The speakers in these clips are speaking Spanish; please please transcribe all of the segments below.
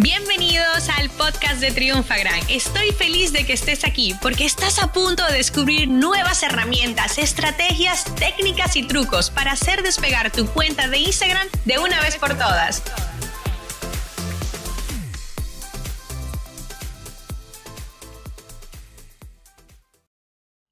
Bienvenidos al podcast de Triunfagram. Estoy feliz de que estés aquí porque estás a punto de descubrir nuevas herramientas, estrategias, técnicas y trucos para hacer despegar tu cuenta de Instagram de una vez por todas.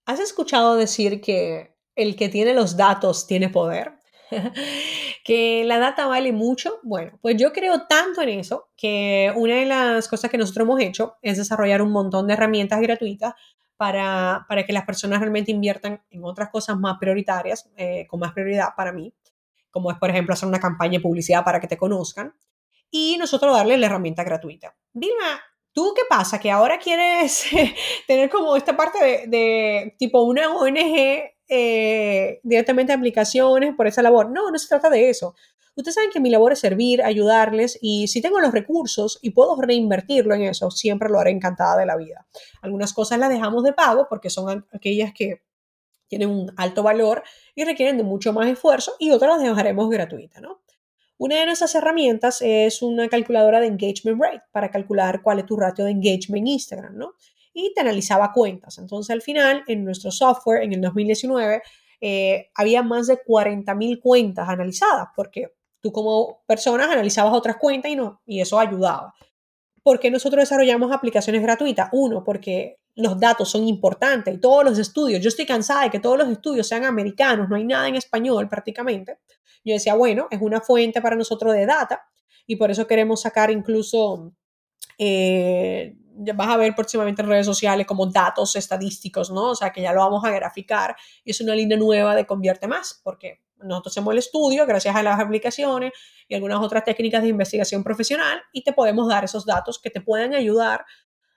¿Has escuchado decir que el que tiene los datos tiene poder? que la data vale mucho. Bueno, pues yo creo tanto en eso que una de las cosas que nosotros hemos hecho es desarrollar un montón de herramientas gratuitas para, para que las personas realmente inviertan en otras cosas más prioritarias, eh, con más prioridad para mí, como es, por ejemplo, hacer una campaña de publicidad para que te conozcan y nosotros darles la herramienta gratuita. Vilma, ¿Tú qué pasa? Que ahora quieres tener como esta parte de, de tipo una ONG eh, directamente aplicaciones por esa labor. No, no se trata de eso. Ustedes saben que mi labor es servir, ayudarles y si tengo los recursos y puedo reinvertirlo en eso, siempre lo haré encantada de la vida. Algunas cosas las dejamos de pago porque son aquellas que tienen un alto valor y requieren de mucho más esfuerzo y otras las dejaremos gratuitas, ¿no? Una de nuestras herramientas es una calculadora de engagement rate para calcular cuál es tu ratio de engagement en Instagram, ¿no? Y te analizaba cuentas. Entonces, al final, en nuestro software, en el 2019, eh, había más de 40.000 cuentas analizadas, porque tú como personas analizabas otras cuentas y, no, y eso ayudaba. ¿Por qué nosotros desarrollamos aplicaciones gratuitas? Uno, porque los datos son importantes y todos los estudios, yo estoy cansada de que todos los estudios sean americanos, no hay nada en español prácticamente. Yo decía, bueno, es una fuente para nosotros de data y por eso queremos sacar incluso eh, vas a ver próximamente en redes sociales como datos estadísticos, ¿no? O sea, que ya lo vamos a graficar y es una línea nueva de Convierte Más, porque nosotros hacemos el estudio gracias a las aplicaciones y algunas otras técnicas de investigación profesional y te podemos dar esos datos que te pueden ayudar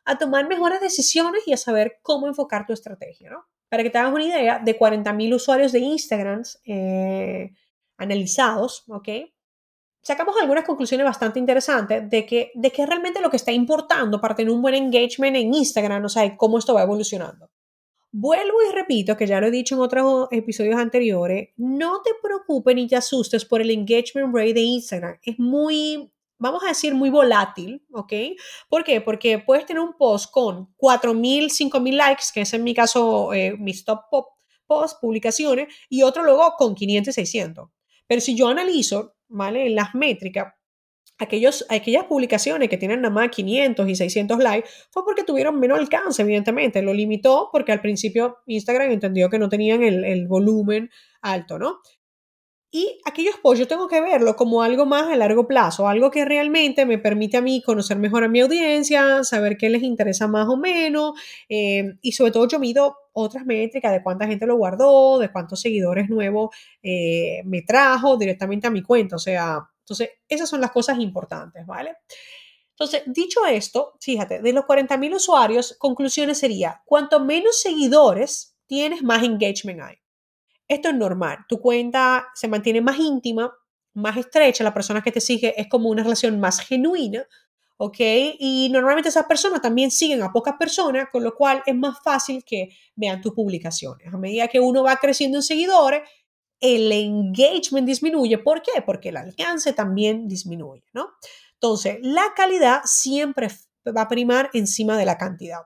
a tomar mejores decisiones y a saber cómo enfocar tu estrategia, ¿no? Para que te hagas una idea, de 40.000 usuarios de Instagram eh, analizados, ¿ok? Sacamos algunas conclusiones bastante interesantes de que, de que realmente lo que está importando para tener un buen engagement en Instagram, o sea, cómo esto va evolucionando. Vuelvo y repito, que ya lo he dicho en otros episodios anteriores, no te preocupes ni te asustes por el engagement rate de Instagram. Es muy, vamos a decir, muy volátil, ¿ok? ¿Por qué? Porque puedes tener un post con 4.000, 5.000 likes, que es en mi caso eh, mis top post publicaciones, y otro luego con 500 y 600. Pero si yo analizo ¿vale? En las métricas, aquellos, aquellas publicaciones que tienen nada más 500 y 600 likes fue porque tuvieron menos alcance, evidentemente. Lo limitó porque al principio Instagram entendió que no tenían el, el volumen alto, ¿no? Y aquellos posts yo tengo que verlo como algo más a largo plazo, algo que realmente me permite a mí conocer mejor a mi audiencia, saber qué les interesa más o menos, eh, y sobre todo yo mido otras métricas de cuánta gente lo guardó, de cuántos seguidores nuevos eh, me trajo directamente a mi cuenta. O sea, entonces esas son las cosas importantes, ¿vale? Entonces, dicho esto, fíjate, de los 40.000 usuarios, conclusiones sería, cuanto menos seguidores tienes, más engagement hay. Esto es normal. Tu cuenta se mantiene más íntima, más estrecha, la persona que te sigue es como una relación más genuina, ¿ok? Y normalmente esas personas también siguen a pocas personas, con lo cual es más fácil que vean tus publicaciones. A medida que uno va creciendo en seguidores, el engagement disminuye. ¿Por qué? Porque el alcance también disminuye, ¿no? Entonces, la calidad siempre va a primar encima de la cantidad.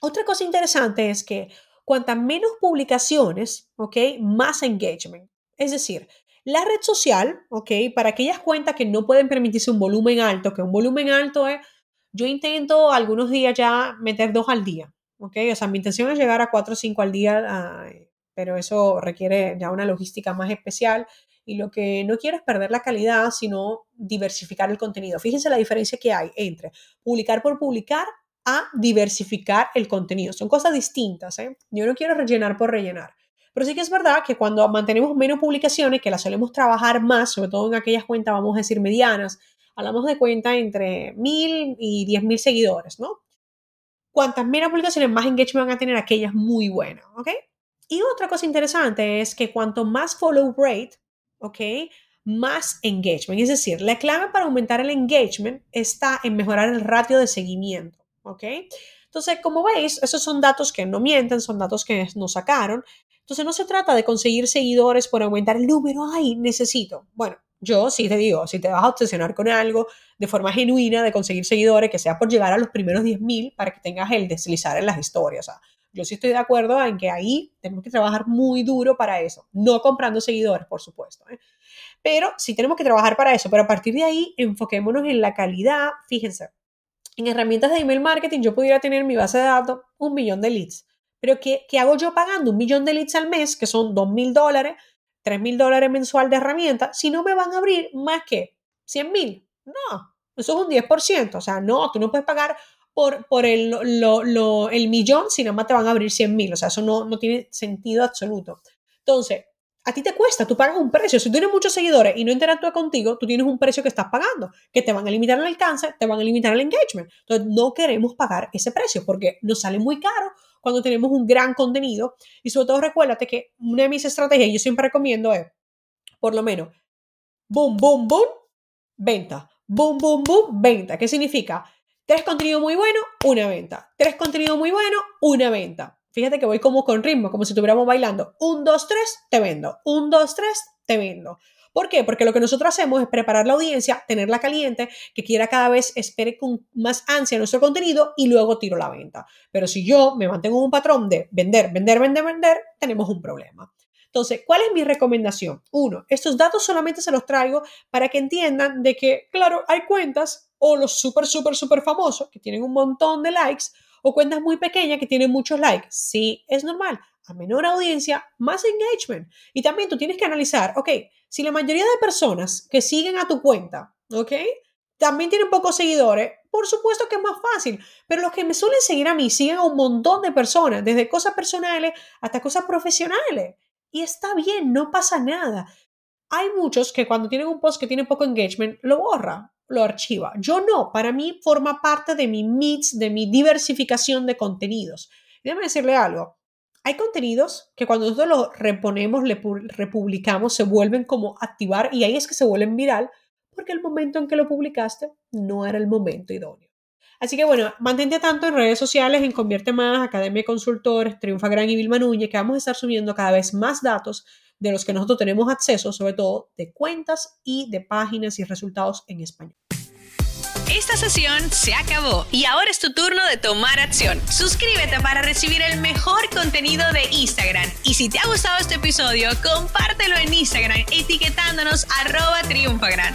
Otra cosa interesante es que cuantas menos publicaciones, ¿ok? Más engagement. Es decir, la red social, ¿ok? Para aquellas cuentas que no pueden permitirse un volumen alto, que un volumen alto es, yo intento algunos días ya meter dos al día, ¿ok? O sea, mi intención es llegar a cuatro o cinco al día, pero eso requiere ya una logística más especial y lo que no quiero es perder la calidad, sino diversificar el contenido. Fíjense la diferencia que hay entre publicar por publicar a diversificar el contenido. Son cosas distintas. ¿eh? Yo no quiero rellenar por rellenar. Pero sí que es verdad que cuando mantenemos menos publicaciones, que las solemos trabajar más, sobre todo en aquellas cuentas, vamos a decir, medianas, hablamos de cuentas entre mil y diez mil seguidores, ¿no? Cuantas menos publicaciones, más engagement van a tener aquellas muy buenas, ¿ok? Y otra cosa interesante es que cuanto más follow rate, ¿ok? Más engagement. Es decir, la clave para aumentar el engagement está en mejorar el ratio de seguimiento. ¿Ok? Entonces, como veis, esos son datos que no mienten, son datos que nos sacaron. Entonces, no se trata de conseguir seguidores por aumentar el número, ay, necesito. Bueno, Yo sí te digo, si te vas a obsesionar con algo de forma genuina, de conseguir seguidores, que sea por llegar a los primeros 10.000 para que tengas el deslizar en las historias. Yo sí estoy de acuerdo en que ahí tenemos que trabajar muy duro para eso. No comprando seguidores, por supuesto. ¿eh? Pero sí tenemos que trabajar para eso. Pero a partir de ahí, enfoquémonos en la calidad. Fíjense, en herramientas de email marketing yo pudiera tener mi base de datos un millón de leads. Pero ¿qué, ¿qué, hago yo pagando un millón de leads al mes, que son dos mil dólares, tres mil dólares mensual de herramientas, si no me van a abrir más que 100 mil? No, eso es un 10%. O sea, no, tú no puedes pagar por, el, millón si nada más te van a abrir 100 mil. O sea, eso no tiene sentido absoluto. Entonces, a ti te cuesta, tú pagas un precio. Si tú tienes muchos seguidores y no interactúa contigo, tú tienes un precio que estás pagando, que te van a limitar el alcance, te van a limitar el engagement. Entonces, no queremos pagar ese precio porque nos sale muy caro cuando tenemos un gran contenido. Y sobre todo, recuérdate que una de mis estrategias, yo siempre recomiendo es, por lo menos, boom, boom, boom, venta. Boom, boom, boom, venta. ¿Qué significa? Tres contenidos muy buenos, una venta. Tres contenidos muy buenos, una venta Fíjate que voy como con ritmo, como si estuviéramos bailando. Un, dos, tres, te vendo. Un, dos, tres, te vendo. ¿Por qué? Porque lo que nosotros hacemos es preparar la audiencia, tenerla caliente, que quiera cada vez espere con más ansia nuestro contenido y luego tiro la venta. Pero si yo me mantengo en un patrón de vender, vender, vender, vender, tenemos un problema. Entonces, ¿cuál es mi recomendación? Uno, estos datos solamente se los traigo para que entiendan de que, claro, hay cuentas o los súper, súper, súper famosos que tienen un montón de likes o cuentas muy pequeñas que tienen muchos likes. Sí, es normal. A menor audiencia, más engagement. Y también tú tienes que analizar, ok, si la mayoría de personas que siguen a tu cuenta, ok, también tienen pocos seguidores, por supuesto que es más fácil, pero los que me suelen seguir a mí siguen a un montón de personas, desde cosas personales hasta cosas profesionales. Y está bien, no pasa nada. Hay muchos que cuando tienen un post que tiene poco engagement, lo borra lo archiva. Yo no, para mí forma parte de mi mix, de mi diversificación de contenidos. déjame decirle algo. Hay contenidos que cuando nosotros los reponemos, le republicamos, se vuelven como activar y ahí es que se vuelven viral porque el momento en que lo publicaste no era el momento idóneo. Así que bueno, mantente tanto en redes sociales, en Convierte Más, Academia de Consultores, Triunfa Gran y Vilma Núñez, que vamos a estar subiendo cada vez más datos de los que nosotros tenemos acceso, sobre todo de cuentas y de páginas y resultados en español. Esta sesión se acabó y ahora es tu turno de tomar acción. Suscríbete para recibir el mejor contenido de Instagram. Y si te ha gustado este episodio, compártelo en Instagram etiquetándonos arroba triunfagran.